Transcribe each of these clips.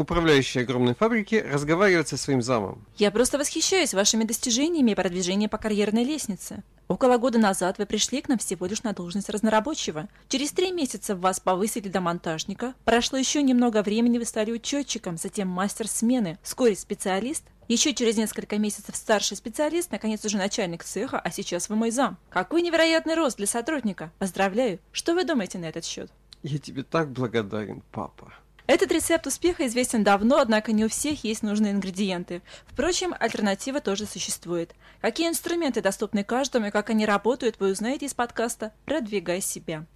управляющий огромной фабрики, разговаривает со своим замом. Я просто восхищаюсь вашими достижениями и продвижением по карьерной лестнице. Около года назад вы пришли к нам всего лишь на должность разнорабочего. Через три месяца вас повысили до монтажника. Прошло еще немного времени, вы стали учетчиком, затем мастер смены, вскоре специалист. Еще через несколько месяцев старший специалист, наконец уже начальник цеха, а сейчас вы мой зам. Какой невероятный рост для сотрудника. Поздравляю. Что вы думаете на этот счет? Я тебе так благодарен, папа. Этот рецепт успеха известен давно, однако не у всех есть нужные ингредиенты. Впрочем, альтернатива тоже существует. Какие инструменты доступны каждому и как они работают, вы узнаете из подкаста «Продвигай себя».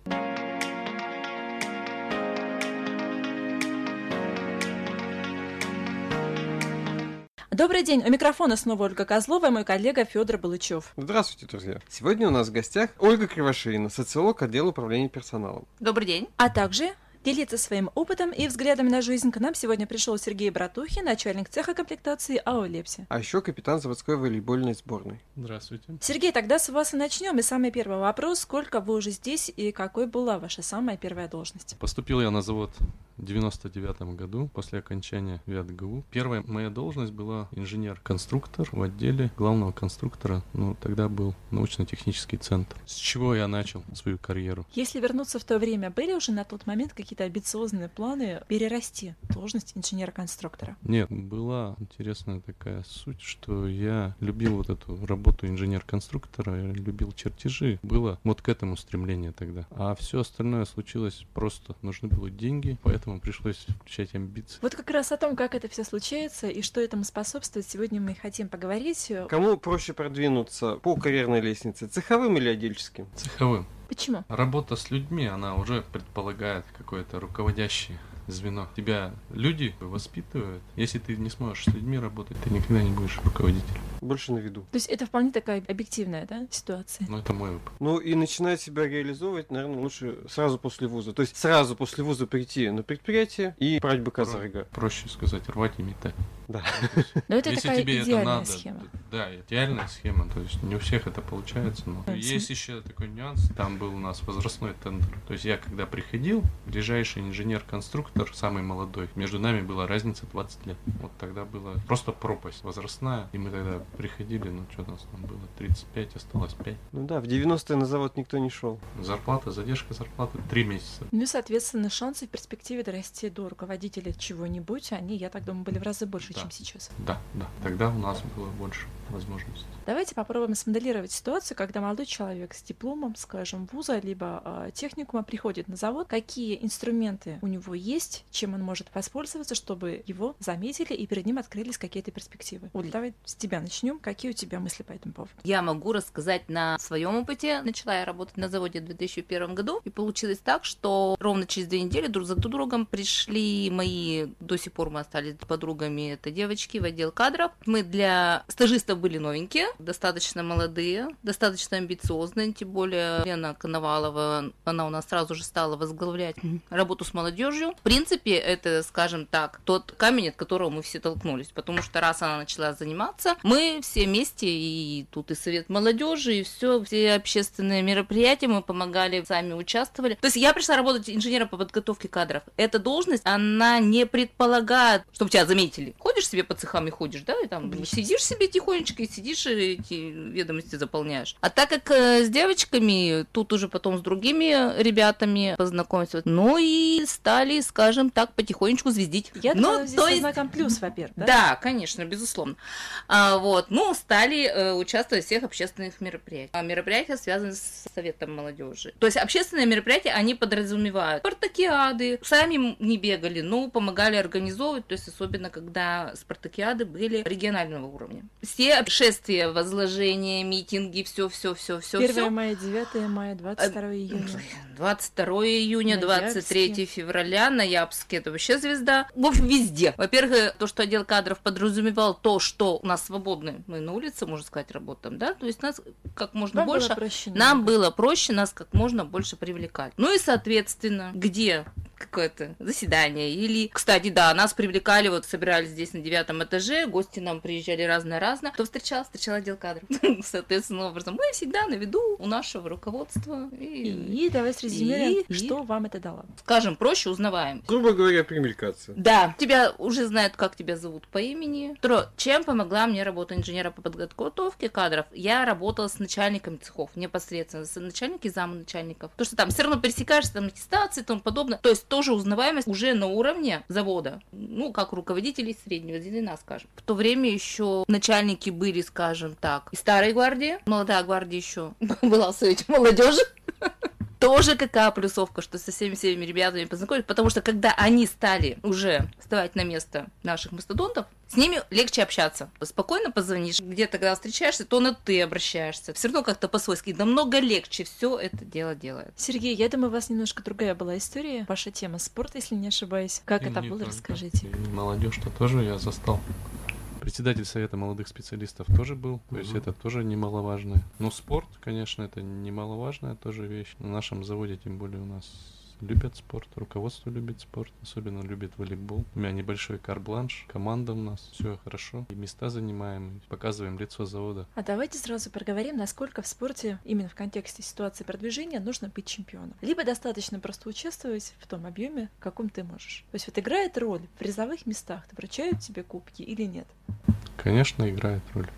Добрый день, у микрофона снова Ольга Козлова и мой коллега Федор Балычев. Здравствуйте, друзья. Сегодня у нас в гостях Ольга Кривошеина, социолог отдела управления персоналом. Добрый день. А также Делиться своим опытом и взглядами на жизнь к нам сегодня пришел Сергей Братухин, начальник цеха комплектации АО «Лепси». А еще капитан заводской волейбольной сборной. Здравствуйте. Сергей, тогда с вас и начнем. И самый первый вопрос. Сколько вы уже здесь и какой была ваша самая первая должность? Поступил я на завод в 99 году после окончания ВятГУ. Первая моя должность была инженер-конструктор в отделе главного конструктора. Ну, тогда был научно-технический центр. С чего я начал свою карьеру? Если вернуться в то время, были уже на тот момент какие-то амбициозные планы перерасти должность инженера-конструктора? Нет, была интересная такая суть, что я любил вот эту работу инженер-конструктора, я любил чертежи. Было вот к этому стремление тогда. А все остальное случилось просто. Нужны были деньги, поэтому поэтому пришлось включать амбиции. Вот как раз о том, как это все случается и что этому способствует, сегодня мы хотим поговорить. Кому проще продвинуться по карьерной лестнице, цеховым или отдельческим? Цеховым. Почему? Работа с людьми, она уже предполагает какое-то руководящее звено. Тебя люди воспитывают. Если ты не сможешь с людьми работать, ты никогда не будешь руководителем. Больше на виду. То есть это вполне такая объективная, да, ситуация? Ну, это мой опыт. Ну, и начинать себя реализовывать, наверное, лучше сразу после вуза. То есть сразу после вуза прийти на предприятие и брать быка за рога. Проще сказать, рвать и метать. Да. Но это Если такая тебе это идеальная надо, схема. да, идеальная схема, то есть не у всех это получается, но есть еще такой нюанс, там был у нас возрастной тендер, то есть я когда приходил, ближайший инженер-конструктор, самый молодой, между нами была разница 20 лет, вот тогда была просто пропасть возрастная, и мы тогда приходили, ну что у нас там было, 35, осталось 5, Ну да, в 90-е на завод никто не шел. зарплата, задержка зарплаты 3 месяца. Ну и, соответственно, шансы в перспективе дорасти до руководителя чего-нибудь, они, я так думаю, были в разы больше, Да. чем сейчас. Да, да, тогда у нас было больше возможностей. Давайте попробуем смоделировать ситуацию, когда молодой человек с дипломом, скажем, вуза, либо э, техникума приходит на завод. Какие инструменты у него есть, чем он может воспользоваться, чтобы его заметили и перед ним открылись какие-то перспективы. Оль, давай с тебя начнем. Какие у тебя мысли по этому поводу? Я могу рассказать на своем опыте. Начала я работать на заводе в 2001 году, и получилось так, что ровно через две недели друг за другом пришли мои, до сих пор мы остались подругами, это девочки в отдел кадров. Мы для стажистов были новенькие, достаточно молодые, достаточно амбициозные, тем более Лена Коновалова, она у нас сразу же стала возглавлять работу с молодежью. В принципе, это, скажем так, тот камень, от которого мы все толкнулись, потому что раз она начала заниматься, мы все вместе, и тут и совет молодежи, и все, все общественные мероприятия, мы помогали, сами участвовали. То есть я пришла работать инженером по подготовке кадров. Эта должность, она не предполагает, чтобы тебя заметили. Ходишь себе по цехам и ходишь, да, и там сидишь себе тихонечко и сидишь и эти ведомости заполняешь. А так как э, с девочками, тут уже потом с другими ребятами познакомиться, ну и стали, скажем так, потихонечку звездить. Я ну, думаю, здесь то есть- знаком плюс, во-первых, да? да, конечно, безусловно. А, вот, ну, стали э, участвовать в всех общественных мероприятиях. А мероприятия связаны с Советом молодежи. То есть общественные мероприятия, они подразумевают спартакиады. Сами не бегали, но помогали организовывать, то есть особенно когда спартакиады были регионального уровня. Все шествия, возложения, митинги, все, все, все, все, 1 все. мая, 9 мая, 22 июня. 22 июня, Ноябрьске. 23 февраля, Ноябрьске, это вообще звезда. В общем, везде. Во-первых, то, что отдел кадров подразумевал то, что у нас свободны, мы на улице, можно сказать, работаем, да, то есть нас как можно Вам было больше, проще нам немного. было проще нас как можно больше привлекать. Ну и, соответственно, где какое-то заседание. Или, кстати, да, нас привлекали, вот собирались здесь на девятом этаже, гости нам приезжали разно-разно. Кто встречал? Встречал отдел кадров. Соответственно, образом, мы всегда на виду у нашего руководства. И, и давай срезюмируем, и, что и... вам это дало. Скажем, проще узнаваем. Грубо говоря, примелькаться. Да, тебя уже знают, как тебя зовут по имени. Второе, чем помогла мне работа инженера по подготовке кадров? Я работала с начальниками цехов непосредственно, с начальники замначальников. То, что там все равно пересекаешься, там аттестации и тому подобное. То есть тоже узнаваемость уже на уровне завода. Ну, как руководителей среднего звена, скажем. В то время еще начальники были, скажем так, и старой гвардии, молодая гвардия еще была в совете молодежи тоже какая плюсовка, что со всеми всеми ребятами познакомились, потому что когда они стали уже вставать на место наших мастодонтов, с ними легче общаться. Спокойно позвонишь, где-то когда встречаешься, то на ты обращаешься. Все равно как-то по-свойски. Намного легче все это дело делает. Сергей, я думаю, у вас немножко другая была история. Ваша тема спорт, если не ошибаюсь. Как и это было, только. расскажите. молодежь-то тоже я застал. Председатель Совета молодых специалистов тоже был, то есть это тоже немаловажно. Но спорт, конечно, это немаловажная тоже вещь. На нашем заводе, тем более у нас любят спорт, руководство любит спорт, особенно любит волейбол. У меня небольшой карбланш, команда у нас, все хорошо, и места занимаем, показываем лицо завода. А давайте сразу проговорим, насколько в спорте, именно в контексте ситуации продвижения, нужно быть чемпионом. Либо достаточно просто участвовать в том объеме, в каком ты можешь. То есть вот играет роль в призовых местах, вручают тебе кубки или нет? Конечно, играет роль.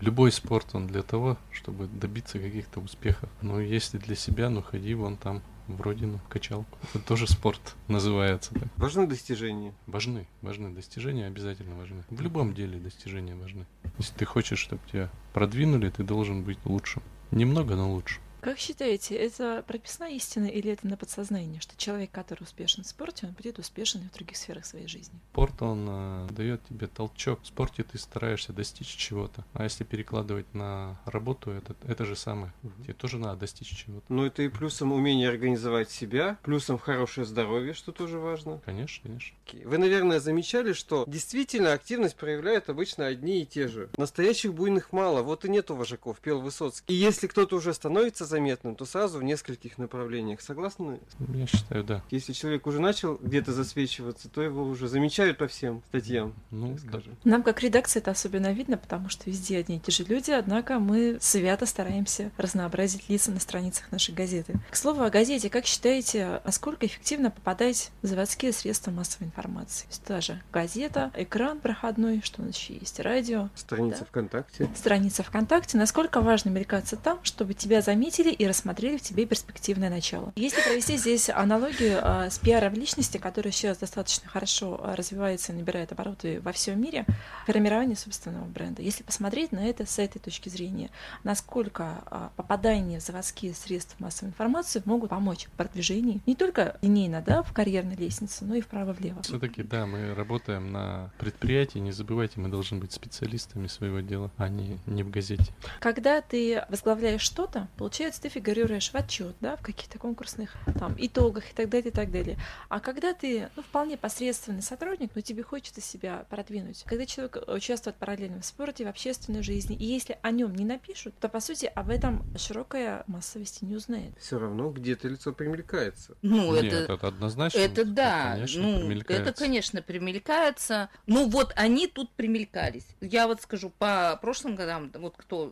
Любой спорт, он для того, чтобы добиться каких-то успехов. Но если для себя, ну ходи вон там в родину, качалку. Это тоже спорт называется. Так. Важны достижения? Важны, важны. Достижения обязательно важны. В любом деле достижения важны. Если ты хочешь, чтобы тебя продвинули, ты должен быть лучшим. Немного, но лучше. Как считаете, это прописная истина или это на подсознании, что человек, который успешен в спорте, он будет успешен и в других сферах своей жизни? Спорт, он э, дает тебе толчок. В спорте ты стараешься достичь чего-то. А если перекладывать на работу, это, это же самое. Угу. Тебе тоже надо достичь чего-то. Ну, это и плюсом умение организовать себя, плюсом хорошее здоровье, что тоже важно. Конечно, конечно. Вы, наверное, замечали, что действительно активность проявляют обычно одни и те же. Настоящих буйных мало, вот и нету вожаков, пел Высоцкий. И если кто-то уже становится заметным, то сразу в нескольких направлениях. Согласны? Я считаю, да. Если человек уже начал где-то засвечиваться, то его уже замечают по всем статьям. Ну, скажем. Нам как редакция это особенно видно, потому что везде одни и те же люди, однако мы свято стараемся разнообразить лица на страницах нашей газеты. К слову о газете, как считаете, насколько эффективно попадать в заводские средства массовой информации? То есть даже газета, экран проходной, что у нас еще есть, радио. Страница да? ВКонтакте. Страница ВКонтакте. Насколько важно мелькаться там, чтобы тебя заметили увидели и рассмотрели в тебе перспективное начало. Если провести здесь аналогию а, с пиаром личности, который сейчас достаточно хорошо а, развивается и набирает обороты во всем мире, формирование собственного бренда. Если посмотреть на это с этой точки зрения, насколько а, попадание в заводские средства массовой информации могут помочь в продвижении не только линейно, да, в карьерной лестнице, но и вправо-влево. Все-таки, да, мы работаем на предприятии, не забывайте, мы должны быть специалистами своего дела, а не, не в газете. Когда ты возглавляешь что-то, получается, получается, ты фигурируешь в отчет, да, в каких-то конкурсных там итогах и так далее, и так далее. А когда ты, ну, вполне посредственный сотрудник, но тебе хочется себя продвинуть, когда человек участвует параллельно в спорте, в общественной жизни, и если о нем не напишут, то, по сути, об этом широкая массовости не узнает. Все равно где-то лицо примелькается. Ну, Нет, это, это однозначно. Это да, конечно, ну, примелькается. это, конечно, примелькается. Ну, вот они тут примелькались. Я вот скажу, по прошлым годам, вот кто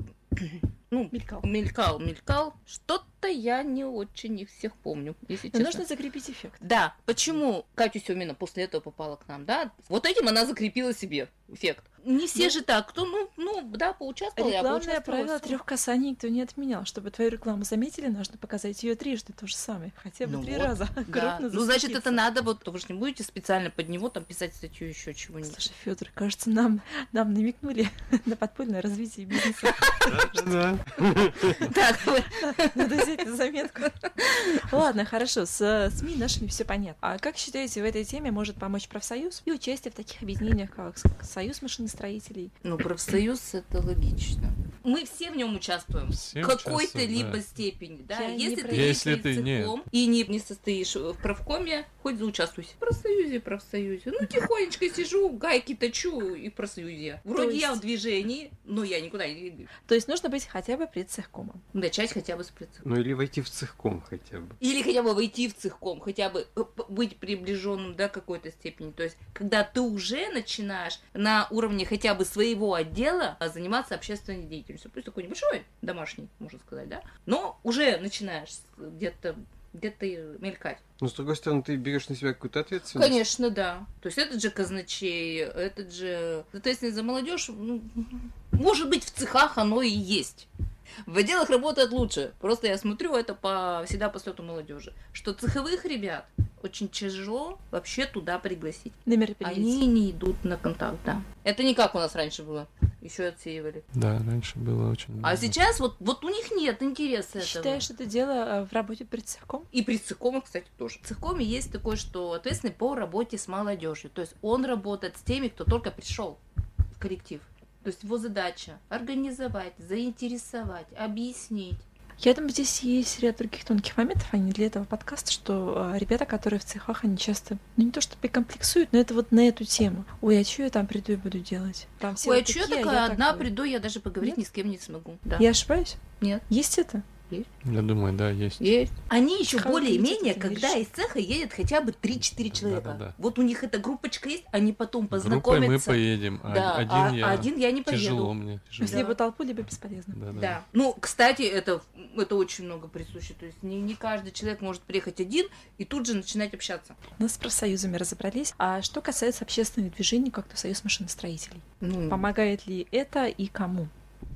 ну, мелькал, мелькал, мелькал. Что-то я не очень их всех помню, если Но честно. нужно закрепить эффект. Да. Почему Катя Семина после этого попала к нам, да? Вот этим она закрепила себе эффект. Не все ну, же так, кто, ну, ну, да, поучаствовал, Рекламное правило трех касаний никто не отменял. Чтобы твою рекламу заметили, нужно показать ее трижды, то же самое, хотя бы ну три вот, раза. Да. Ну, значит, это надо, вот, вы же не будете специально под него там писать статью еще чего-нибудь. Слушай, Федор, кажется, нам, нам намекнули на подпольное развитие бизнеса. Да. Так, надо взять на заметку. Ладно, хорошо, с СМИ нашими все понятно. А как считаете, в этой теме может помочь профсоюз и участие в таких объединениях, как Союз машиностроителей? Ну, профсоюз это логично. Мы все в нем участвуем. Все в какой-то либо да. степени, да. Я Если ты Если ты не- цехком и не, не состоишь в правкоме, хоть заучаствуйся. В профсоюзе, профсоюзе. Ну, тихонечко сижу, гайки точу и в профсоюзе. Вроде есть- я в движении, но я никуда не двигаюсь. То есть нужно быть хотя бы предцехкомом. Начать хотя бы с прицепа. Ну или войти в цехком хотя бы. Или хотя бы войти в цехком, хотя бы э, быть приближенным до какой-то степени. То есть, когда ты уже начинаешь на уровне хотя бы своего отдела а, заниматься общественной деятельностью. Пусть такой небольшой, домашний, можно сказать, да? Но уже начинаешь где-то где-то мелькать. Но с другой стороны, ты берешь на себя какую-то ответственность. Конечно, да. То есть этот же казначей, этот же ответственность за молодежь, ну, может быть, в цехах оно и есть. В отделах работает лучше. Просто я смотрю это по, всегда по слету молодежи. Что цеховых ребят очень тяжело вообще туда пригласить. На мероприятие. Они не идут на контакт, да. Это не как у нас раньше было. Еще отсеивали. Да, раньше было очень А много. сейчас вот, вот у них нет интереса этого. Считаешь это дело э, в работе предцехком? И при цехкоме, кстати, тоже. В цехкоме есть такое, что ответственный по работе с молодежью. То есть он работает с теми, кто только пришел в коллектив. То есть его задача организовать, заинтересовать, объяснить. Я думаю, здесь есть ряд других тонких моментов, а не для этого подкаста, что э, ребята, которые в цехах, они часто, ну не то чтобы комплексуют, но это вот на эту тему. Ой, а что я там приду и буду делать? Там все Ой, вот а что я такая одна такой». приду, я даже поговорить Нет? ни с кем не смогу. Да. Я ошибаюсь? Нет. Есть это? Я думаю, да, есть. Есть. Они еще более-менее, когда из цеха едет хотя бы 3-4 человека. Да-да-да. Вот у них эта группочка есть, они потом Группой мы познакомятся. поедем, а Да, один а я... один я не поеду. Тяжело мне, То есть тяжело. либо толпу, либо бесполезно. Да, да. Да. Ну, кстати, это, это очень много присуще. То есть не, не каждый человек может приехать один и тут же начинать общаться. Мы с профсоюзами разобрались. А что касается общественных движений, как-то Союз машиностроителей? Ну, Помогает ли это и кому?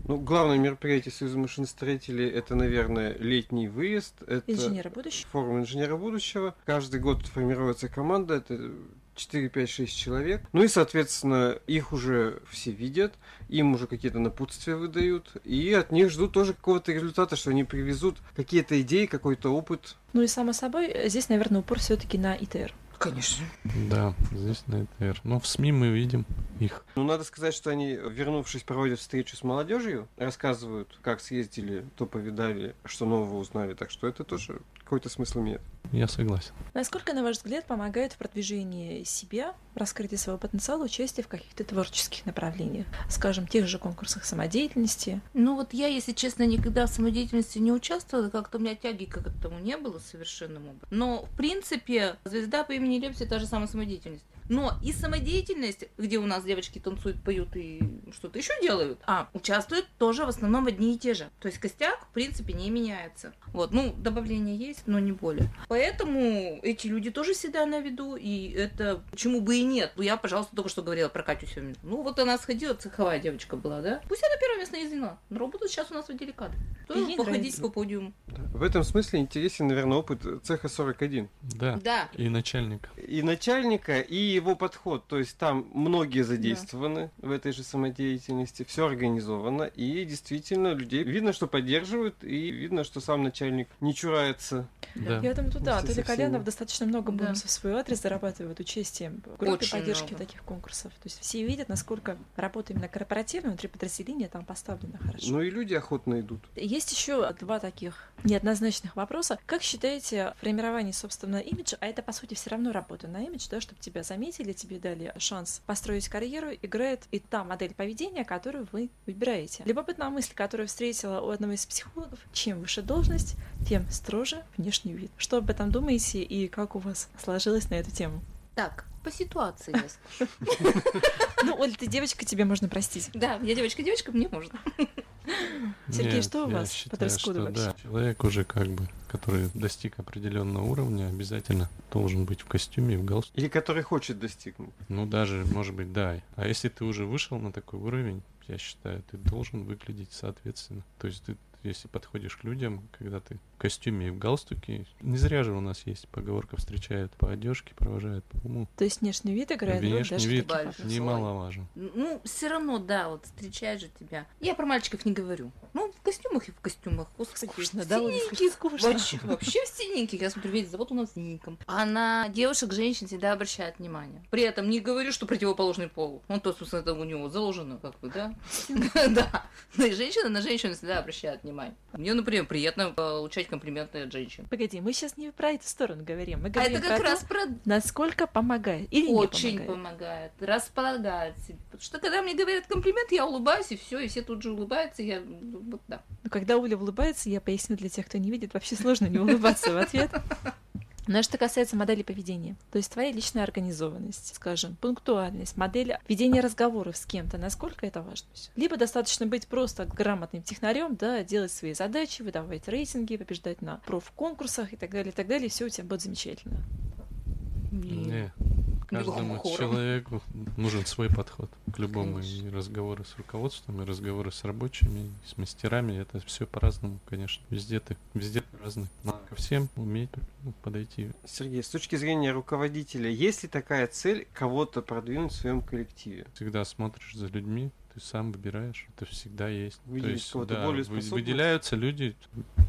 Ну, главное мероприятие Союза машиностроителей это, наверное, летний выезд. Это Инженеры будущего? форум инженера будущего. Каждый год формируется команда, это 4, 5, 6 человек. Ну и, соответственно, их уже все видят, им уже какие-то напутствия выдают, и от них ждут тоже какого-то результата, что они привезут какие-то идеи, какой-то опыт. Ну и само собой, здесь, наверное, упор все-таки на ИТР. Конечно. Да, здесь на ЭТР. Но в СМИ мы видим их. Ну, надо сказать, что они, вернувшись, проводят встречу с молодежью, рассказывают, как съездили, то повидали, что нового узнали. Так что это тоже какой-то смысл имеет. Я согласен. Насколько, на ваш взгляд, помогает в продвижении себя, раскрытии своего потенциала, участие в каких-то творческих направлениях? Скажем, тех же конкурсах самодеятельности. Ну вот я, если честно, никогда в самодеятельности не участвовала, как-то у меня тяги к этому не было совершенным образом. Но, в принципе, звезда по имени Лепси та же самая самодеятельность. Но и самодеятельность, где у нас девочки танцуют, поют и что-то еще делают, а участвуют тоже в основном одни и те же. То есть костяк, в принципе, не меняется. Вот, ну, добавление есть, но не более. Поэтому эти люди тоже всегда на виду, и это почему бы и нет. Ну, я, пожалуйста, только что говорила про Катю Семину. Ну, вот она сходила, цеховая девочка была, да? Пусть она первое место не заняла. Но работает сейчас у нас в отделе кадров. И Тоже походить по подиуму. В этом смысле интересен, наверное, опыт цеха 41. Да. Да. И начальник. И начальника, и его подход. То есть там многие задействованы в этой же самодеятельности, все организовано, и действительно людей видно, что поддерживают, и видно, что сам начальник не чурается. Да. Я думаю, да, со всеми. Калянов достаточно много Да. бонусов в свой адрес зарабатывает участием в группе Очень поддержки много. таких конкурсов. То есть все видят, насколько работа именно корпоративная, внутри подразделения там поставлена хорошо. Ну и люди охотно идут. Есть еще два таких неоднозначных вопроса. Как считаете формирование собственного имиджа, а это по сути все равно работа на имидж, да, чтобы тебя заметили, тебе дали шанс построить карьеру, играет и та модель поведения, которую вы выбираете. Любопытная мысль, которую встретила у одного из психологов, чем выше должность, тем строже внешний вид. Что об этом думаете и как у вас сложилось на эту тему? Так, по ситуации несколько. Ну, Оль, ты девочка, тебе можно простить. Да, я девочка-девочка, мне можно. Сергей, Нет, что у вас по считаю, дресс-коду что вообще? Да, человек уже как бы, который достиг определенного уровня, обязательно должен быть в костюме и в галстуке. Или который хочет достигнуть. Ну, даже, может быть, да. А если ты уже вышел на такой уровень, я считаю, ты должен выглядеть соответственно. То есть ты, если подходишь к людям, когда ты костюме и в галстуке, не зря же у нас есть поговорка встречают по одежке, провожают по уму. То есть внешний вид играет роль Внешний даже вид немаловажен. Ну, все равно, да, вот встречает же тебя. Я про мальчиков не говорю. Ну, в костюмах и в костюмах. Господи, Скучно, да, Оля, синеньких. скучно. Вообще, вообще в синеньких. Я смотрю, видите, вот у нас синеньком. А на девушек, женщин всегда обращает внимание. При этом не говорю, что противоположный пол. Ну, то, собственно, это у него заложено, как бы, да? Да. Ну и женщина на женщину всегда обращает внимание. Мне, например, приятно получать комплименты от женщин. Погоди, мы сейчас не про эту сторону говорим. Мы А говорим это как про раз то, про насколько помогает или очень не помогает. помогает, располагает. Потому что когда мне говорят комплимент, я улыбаюсь, и все, и все тут же улыбаются, и я, ну, вот, да. Но когда Оля улыбается, я поясню для тех, кто не видит, вообще сложно не улыбаться в ответ. Но что касается модели поведения, то есть твоя личная организованность, скажем, пунктуальность, модель ведения разговоров с кем-то, насколько это важно? Либо достаточно быть просто грамотным технарем, да, делать свои задачи, выдавать рейтинги, побеждать на профконкурсах и так далее, и так далее, все у тебя будет замечательно. Не, каждому хором. человеку нужен свой подход к любому. Конечно. И разговоры с руководством, и разговоры с рабочими, и с мастерами. Это все по-разному, конечно. Везде ты, везде ты разный. Надо ко всем уметь подойти. Сергей, с точки зрения руководителя, есть ли такая цель кого-то продвинуть в своем коллективе? Всегда смотришь за людьми, ты сам выбираешь. Это всегда есть. Выделить кого-то более вы- способного? выделяются люди,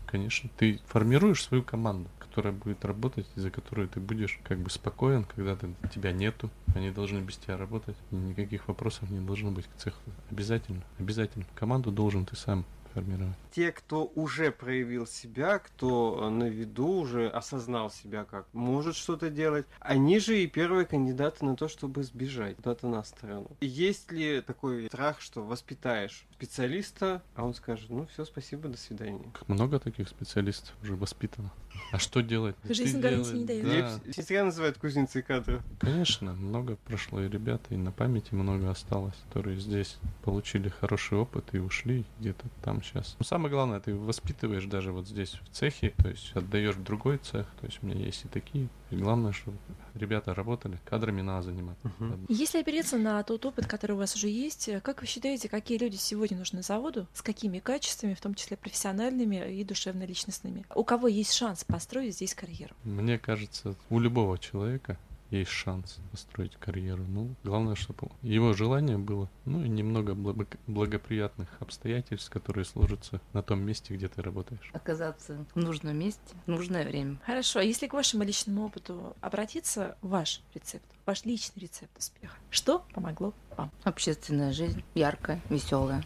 конечно. Ты формируешь свою команду, которая будет работать, и за которую ты будешь как бы спокоен, когда ты, тебя нету. Они должны без тебя работать. И никаких вопросов не должно быть к цеху. Обязательно, обязательно. Команду должен ты сам формировать. Те, кто уже проявил себя, кто э, на виду уже осознал себя как может что-то делать, они же и первые кандидаты на то, чтобы сбежать куда-то на сторону. Есть ли такой страх, что воспитаешь специалиста, а он скажет, ну все, спасибо, до свидания. Как много таких специалистов уже воспитано. А что делать? Жизнь гарантии не дает. Да, зря называют кузницей кадров. Конечно, много прошло и ребят, и на памяти много осталось, которые здесь получили хороший опыт и ушли где-то там сейчас. Но самое главное, ты воспитываешь даже вот здесь в цехе, то есть отдаешь в другой цех, то есть у меня есть и такие. И главное, чтобы ребята работали, кадрами надо заниматься. Мгм. Если опереться на тот опыт, который у вас уже есть, как вы считаете, какие люди сегодня нужны заводу, с какими качествами, в том числе профессиональными и душевно-личностными? У кого есть шанс построить здесь карьеру? Мне кажется, у любого человека есть шанс построить карьеру. Ну, главное, чтобы его желание было, ну и немного благо- благоприятных обстоятельств, которые сложатся на том месте, где ты работаешь. Оказаться в нужном месте в нужное время. Хорошо, а если к вашему личному опыту обратиться, ваш рецепт, ваш личный рецепт успеха, что помогло вам? Общественная жизнь яркая, веселая,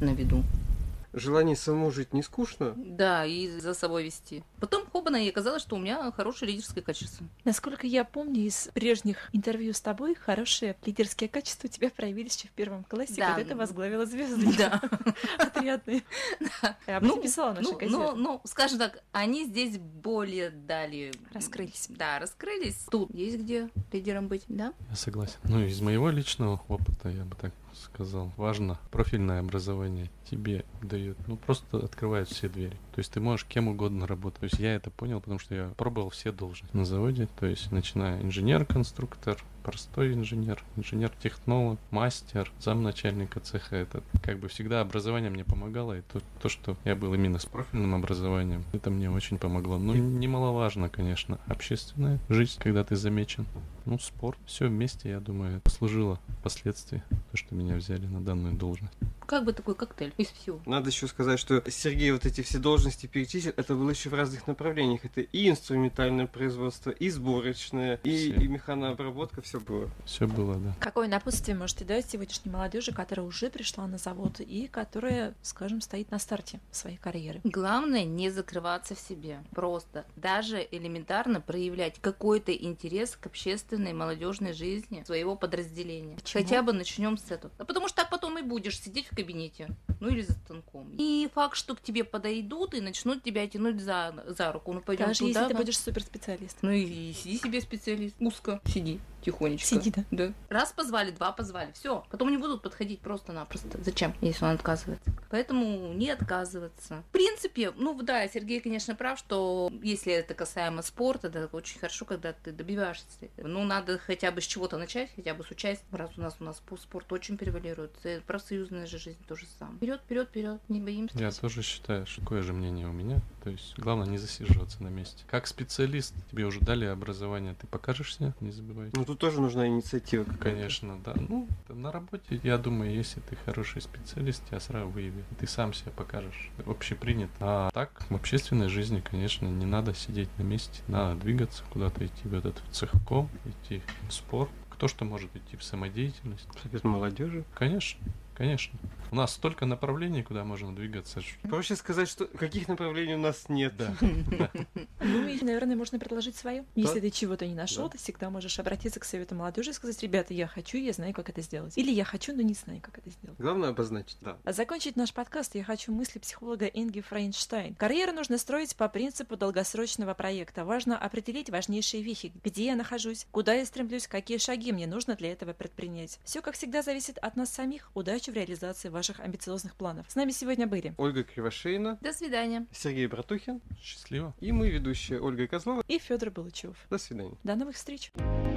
на виду. Желание самому жить не скучно? Да, и за собой вести. Потом хобана, и оказалось, что у меня хорошее лидерское качество. Насколько я помню из прежних интервью с тобой, хорошие лидерские качества у тебя проявились еще в первом классе, Да. когда ты возглавила звезды Да. отрядные. Я этом писала в нашей ну, газете. ну, ну, скажем так, они здесь более дали... Раскрылись. Да, раскрылись. Тут есть где лидером быть, да? Я согласен. Ну, из моего личного опыта, я бы так сказал, важно профильное образование тебе дает, ну, просто открывает все двери. То есть ты можешь кем угодно работать. То есть я это понял, потому что я пробовал все должности на заводе. То есть начиная инженер-конструктор, простой инженер, инженер-технолог, мастер, замначальника цеха. Это как бы всегда образование мне помогало. И то, то, что я был именно с профильным образованием, это мне очень помогло. Ну, немаловажно, конечно, общественная жизнь, когда ты замечен. Ну, спорт. Все вместе, я думаю, послужило впоследствии, то, что меня взяли на данную должность. Как бы такой коктейль из всего. Надо еще сказать, что Сергей вот эти все должности перечислил, это было еще в разных направлениях. Это и инструментальное производство, и сборочное, и, и механообработка, все было. Все было, да. Какое напутствие можете дать сегодняшней молодежи, которая уже пришла на завод и которая, скажем, стоит на старте своей карьеры? Главное не закрываться в себе. Просто даже элементарно проявлять какой-то интерес к общественной молодежной жизни своего подразделения. Почему? Хотя бы начнем с этого. А потому что так потом и будешь сидеть в кабинете. Ну или за станком. И факт, что к тебе подойдут и начнут тебя тянуть за, за руку. Ну пойдем Даже туда. если ты будешь суперспециалистом. Ну и, и сиди себе специалист. Узко сиди. Тихонечко. Сиди, да. Да. Раз позвали, два позвали, все. Потом не будут подходить просто-напросто. Зачем, если он отказывается? Поэтому не отказываться. В принципе, ну да, Сергей, конечно, прав, что если это касаемо спорта, да, очень хорошо, когда ты добиваешься. Ну, надо хотя бы с чего-то начать, хотя бы с участия. Раз у нас у нас спорт очень превалирует. Это профсоюзная же жизнь тоже самое. Вперед, вперед, вперед, не боимся. Я тоже считаю, что такое же мнение у меня. То есть главное не засиживаться на месте. Как специалист, тебе уже дали образование, ты покажешься, не забывай. Ну тут тоже нужна инициатива. какая-то. Конечно, да. Ну, на работе, я думаю, если ты хороший специалист, тебя сразу выявят. Ты сам себя покажешь. Общепринято. А так, в общественной жизни, конечно, не надо сидеть на месте. Надо двигаться, куда-то идти в этот цехком, идти в спорт. Кто что может идти в самодеятельность. Совет молодежи. Конечно, конечно. У нас столько направлений, куда можно двигаться. Проще сказать, что каких направлений у нас нет. Да. Ну, и, наверное, можно предложить свое. Если ты чего-то не нашел, ты всегда можешь обратиться к совету молодежи и сказать, ребята, я хочу, я знаю, как это сделать. Или я хочу, но не знаю, как это сделать. Главное обозначить, да. А закончить наш подкаст я хочу мысли психолога Инги Фрейнштейн. Карьеру нужно строить по принципу долгосрочного проекта. Важно определить важнейшие вехи. Где я нахожусь, куда я стремлюсь, какие шаги мне нужно для этого предпринять. Все, как всегда, зависит от нас самих. Удачи в реализации ваших амбициозных планов. С нами сегодня были Ольга Кривошеина, До свидания. Сергей Братухин Счастливо. и мы, ведущие Ольга Козлова. и Федор Балычев. До свидания. До новых встреч! Thank